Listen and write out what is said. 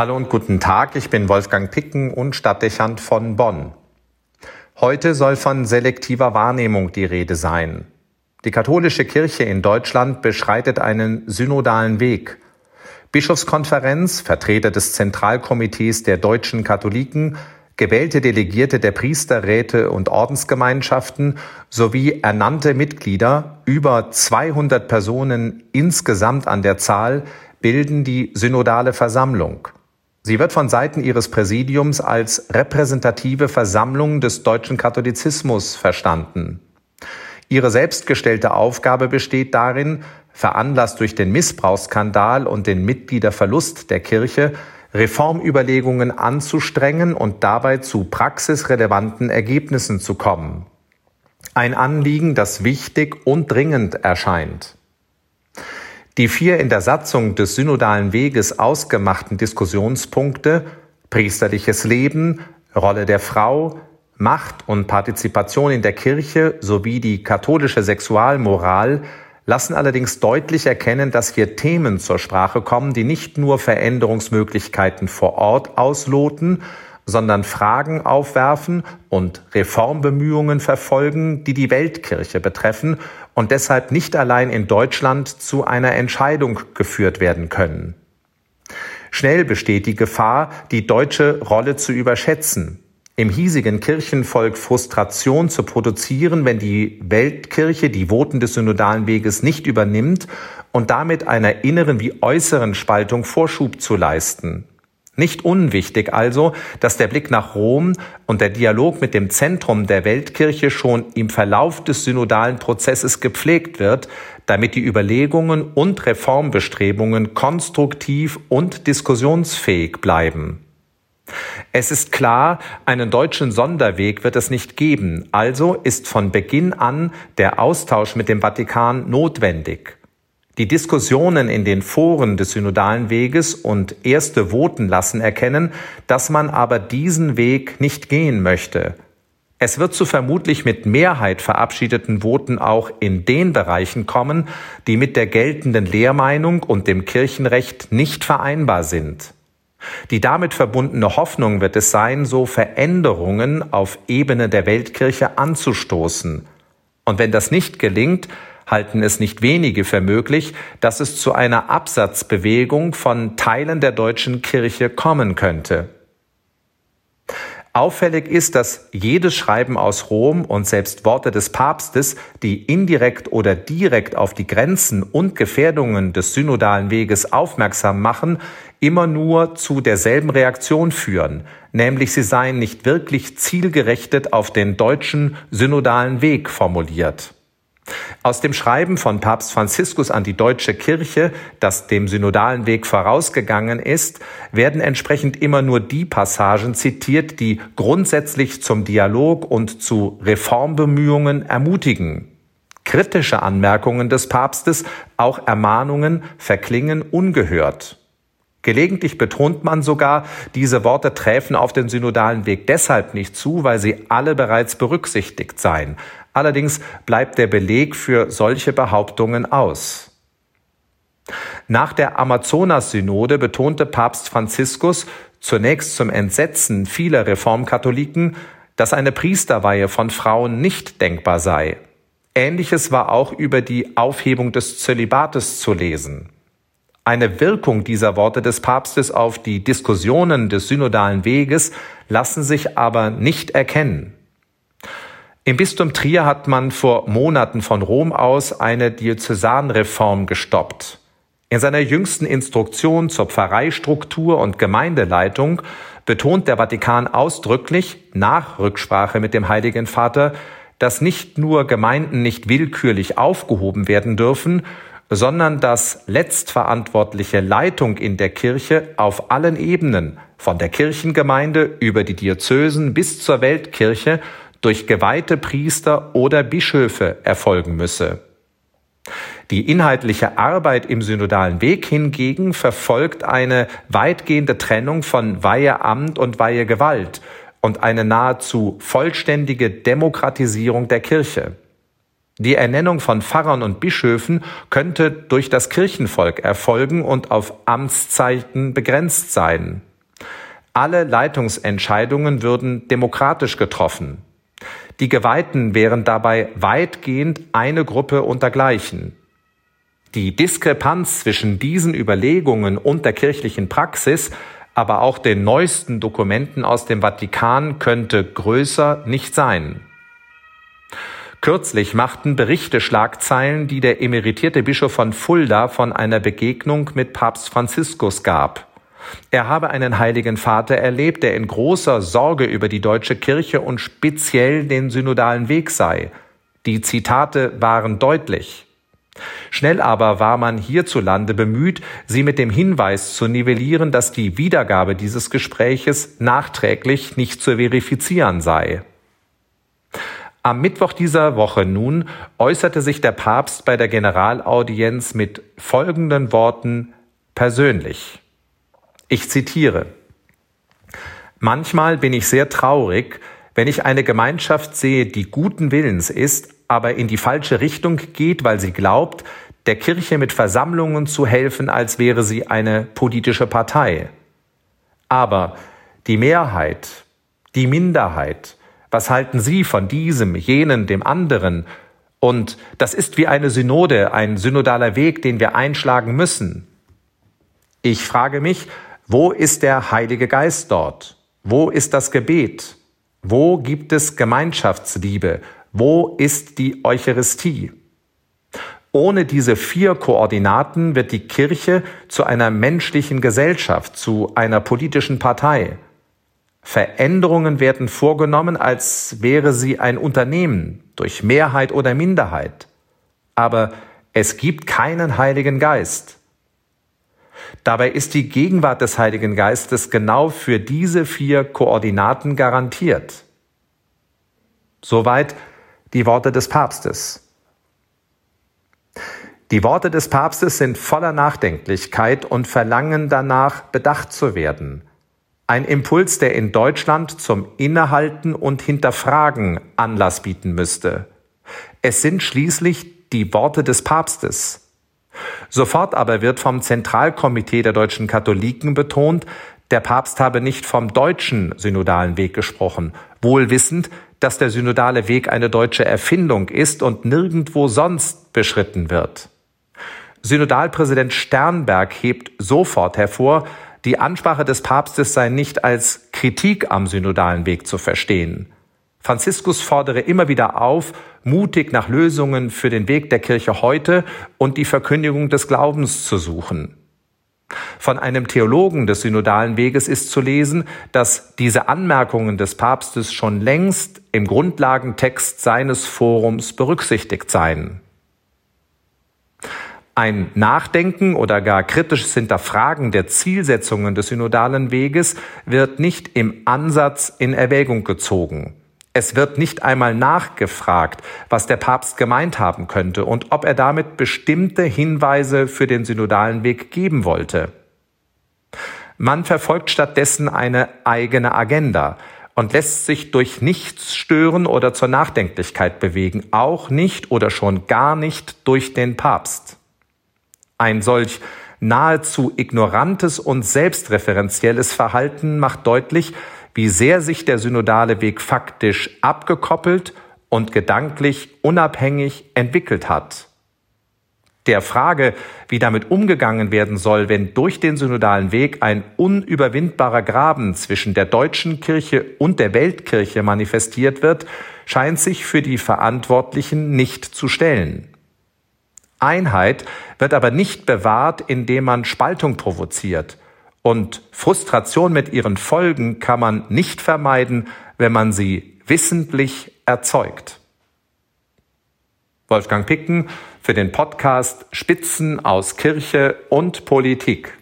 Hallo und guten Tag, ich bin Wolfgang Picken und Stadtdechant von Bonn. Heute soll von selektiver Wahrnehmung die Rede sein. Die katholische Kirche in Deutschland beschreitet einen synodalen Weg. Bischofskonferenz, Vertreter des Zentralkomitees der deutschen Katholiken, gewählte Delegierte der Priesterräte und Ordensgemeinschaften sowie ernannte Mitglieder, über 200 Personen insgesamt an der Zahl, bilden die synodale Versammlung. Sie wird von Seiten ihres Präsidiums als repräsentative Versammlung des deutschen Katholizismus verstanden. Ihre selbstgestellte Aufgabe besteht darin, veranlasst durch den Missbrauchsskandal und den Mitgliederverlust der Kirche, Reformüberlegungen anzustrengen und dabei zu praxisrelevanten Ergebnissen zu kommen. Ein Anliegen, das wichtig und dringend erscheint. Die vier in der Satzung des synodalen Weges ausgemachten Diskussionspunkte priesterliches Leben, Rolle der Frau, Macht und Partizipation in der Kirche sowie die katholische Sexualmoral lassen allerdings deutlich erkennen, dass hier Themen zur Sprache kommen, die nicht nur Veränderungsmöglichkeiten vor Ort ausloten, sondern Fragen aufwerfen und Reformbemühungen verfolgen, die die Weltkirche betreffen und deshalb nicht allein in Deutschland zu einer Entscheidung geführt werden können. Schnell besteht die Gefahr, die deutsche Rolle zu überschätzen, im hiesigen Kirchenvolk Frustration zu produzieren, wenn die Weltkirche die Voten des synodalen Weges nicht übernimmt und damit einer inneren wie äußeren Spaltung Vorschub zu leisten. Nicht unwichtig also, dass der Blick nach Rom und der Dialog mit dem Zentrum der Weltkirche schon im Verlauf des synodalen Prozesses gepflegt wird, damit die Überlegungen und Reformbestrebungen konstruktiv und diskussionsfähig bleiben. Es ist klar, einen deutschen Sonderweg wird es nicht geben, also ist von Beginn an der Austausch mit dem Vatikan notwendig. Die Diskussionen in den Foren des synodalen Weges und erste Voten lassen erkennen, dass man aber diesen Weg nicht gehen möchte. Es wird zu vermutlich mit Mehrheit verabschiedeten Voten auch in den Bereichen kommen, die mit der geltenden Lehrmeinung und dem Kirchenrecht nicht vereinbar sind. Die damit verbundene Hoffnung wird es sein, so Veränderungen auf Ebene der Weltkirche anzustoßen. Und wenn das nicht gelingt, halten es nicht wenige für möglich, dass es zu einer Absatzbewegung von Teilen der deutschen Kirche kommen könnte. Auffällig ist, dass jedes Schreiben aus Rom und selbst Worte des Papstes, die indirekt oder direkt auf die Grenzen und Gefährdungen des synodalen Weges aufmerksam machen, immer nur zu derselben Reaktion führen, nämlich sie seien nicht wirklich zielgerechtet auf den deutschen synodalen Weg formuliert. Aus dem Schreiben von Papst Franziskus an die deutsche Kirche, das dem synodalen Weg vorausgegangen ist, werden entsprechend immer nur die Passagen zitiert, die grundsätzlich zum Dialog und zu Reformbemühungen ermutigen. Kritische Anmerkungen des Papstes, auch Ermahnungen, verklingen ungehört. Gelegentlich betont man sogar, diese Worte träfen auf den synodalen Weg deshalb nicht zu, weil sie alle bereits berücksichtigt seien. Allerdings bleibt der Beleg für solche Behauptungen aus. Nach der Amazonas-Synode betonte Papst Franziskus zunächst zum Entsetzen vieler Reformkatholiken, dass eine Priesterweihe von Frauen nicht denkbar sei. Ähnliches war auch über die Aufhebung des Zölibates zu lesen. Eine Wirkung dieser Worte des Papstes auf die Diskussionen des synodalen Weges lassen sich aber nicht erkennen. Im Bistum Trier hat man vor Monaten von Rom aus eine Diözesanreform gestoppt. In seiner jüngsten Instruktion zur Pfarreistruktur und Gemeindeleitung betont der Vatikan ausdrücklich nach Rücksprache mit dem Heiligen Vater, dass nicht nur Gemeinden nicht willkürlich aufgehoben werden dürfen, sondern dass letztverantwortliche Leitung in der Kirche auf allen Ebenen, von der Kirchengemeinde über die Diözesen bis zur Weltkirche, durch geweihte Priester oder Bischöfe erfolgen müsse. Die inhaltliche Arbeit im synodalen Weg hingegen verfolgt eine weitgehende Trennung von Weiheamt und Weihegewalt und eine nahezu vollständige Demokratisierung der Kirche. Die Ernennung von Pfarrern und Bischöfen könnte durch das Kirchenvolk erfolgen und auf Amtszeiten begrenzt sein. Alle Leitungsentscheidungen würden demokratisch getroffen. Die Geweihten wären dabei weitgehend eine Gruppe untergleichen. Die Diskrepanz zwischen diesen Überlegungen und der kirchlichen Praxis, aber auch den neuesten Dokumenten aus dem Vatikan könnte größer nicht sein. Kürzlich machten Berichte Schlagzeilen, die der emeritierte Bischof von Fulda von einer Begegnung mit Papst Franziskus gab. Er habe einen heiligen Vater erlebt, der in großer Sorge über die deutsche Kirche und speziell den synodalen Weg sei. Die Zitate waren deutlich. Schnell aber war man hierzulande bemüht, sie mit dem Hinweis zu nivellieren, dass die Wiedergabe dieses Gespräches nachträglich nicht zu verifizieren sei. Am Mittwoch dieser Woche nun äußerte sich der Papst bei der Generalaudienz mit folgenden Worten persönlich. Ich zitiere Manchmal bin ich sehr traurig, wenn ich eine Gemeinschaft sehe, die guten Willens ist, aber in die falsche Richtung geht, weil sie glaubt, der Kirche mit Versammlungen zu helfen, als wäre sie eine politische Partei. Aber die Mehrheit, die Minderheit, was halten Sie von diesem, jenen, dem anderen? Und das ist wie eine Synode, ein synodaler Weg, den wir einschlagen müssen. Ich frage mich, wo ist der Heilige Geist dort? Wo ist das Gebet? Wo gibt es Gemeinschaftsliebe? Wo ist die Eucharistie? Ohne diese vier Koordinaten wird die Kirche zu einer menschlichen Gesellschaft, zu einer politischen Partei. Veränderungen werden vorgenommen, als wäre sie ein Unternehmen durch Mehrheit oder Minderheit. Aber es gibt keinen Heiligen Geist. Dabei ist die Gegenwart des Heiligen Geistes genau für diese vier Koordinaten garantiert. Soweit die Worte des Papstes. Die Worte des Papstes sind voller Nachdenklichkeit und verlangen danach, bedacht zu werden – ein Impuls, der in Deutschland zum Innehalten und Hinterfragen Anlass bieten müsste. Es sind schließlich die Worte des Papstes. Sofort aber wird vom Zentralkomitee der deutschen Katholiken betont, der Papst habe nicht vom deutschen synodalen Weg gesprochen, wohl wissend, dass der synodale Weg eine deutsche Erfindung ist und nirgendwo sonst beschritten wird. Synodalpräsident Sternberg hebt sofort hervor, die Ansprache des Papstes sei nicht als Kritik am synodalen Weg zu verstehen. Franziskus fordere immer wieder auf, mutig nach Lösungen für den Weg der Kirche heute und die Verkündigung des Glaubens zu suchen. Von einem Theologen des synodalen Weges ist zu lesen, dass diese Anmerkungen des Papstes schon längst im Grundlagentext seines Forums berücksichtigt seien. Ein Nachdenken oder gar kritisches Hinterfragen der Zielsetzungen des synodalen Weges wird nicht im Ansatz in Erwägung gezogen. Es wird nicht einmal nachgefragt, was der Papst gemeint haben könnte und ob er damit bestimmte Hinweise für den synodalen Weg geben wollte. Man verfolgt stattdessen eine eigene Agenda und lässt sich durch nichts stören oder zur Nachdenklichkeit bewegen, auch nicht oder schon gar nicht durch den Papst. Ein solch nahezu ignorantes und selbstreferenzielles Verhalten macht deutlich, wie sehr sich der synodale Weg faktisch abgekoppelt und gedanklich unabhängig entwickelt hat. Der Frage, wie damit umgegangen werden soll, wenn durch den synodalen Weg ein unüberwindbarer Graben zwischen der deutschen Kirche und der Weltkirche manifestiert wird, scheint sich für die Verantwortlichen nicht zu stellen. Einheit wird aber nicht bewahrt, indem man Spaltung provoziert. Und Frustration mit ihren Folgen kann man nicht vermeiden, wenn man sie wissentlich erzeugt. Wolfgang Picken für den Podcast Spitzen aus Kirche und Politik.